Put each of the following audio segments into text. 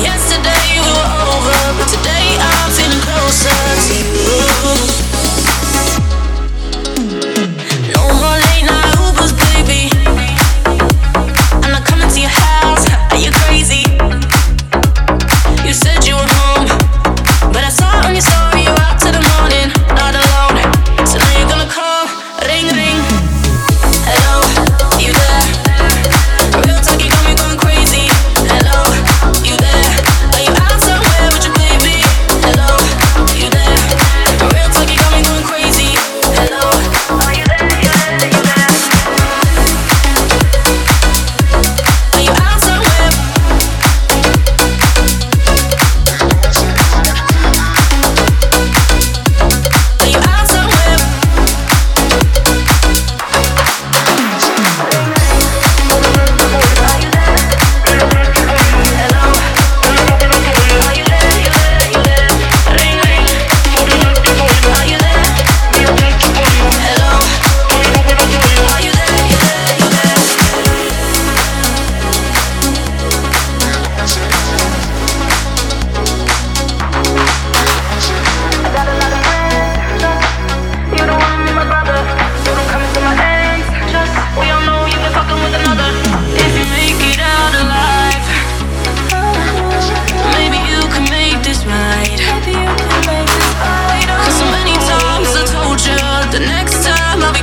Yesterday we were over, but today I'm feeling closer.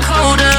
colder.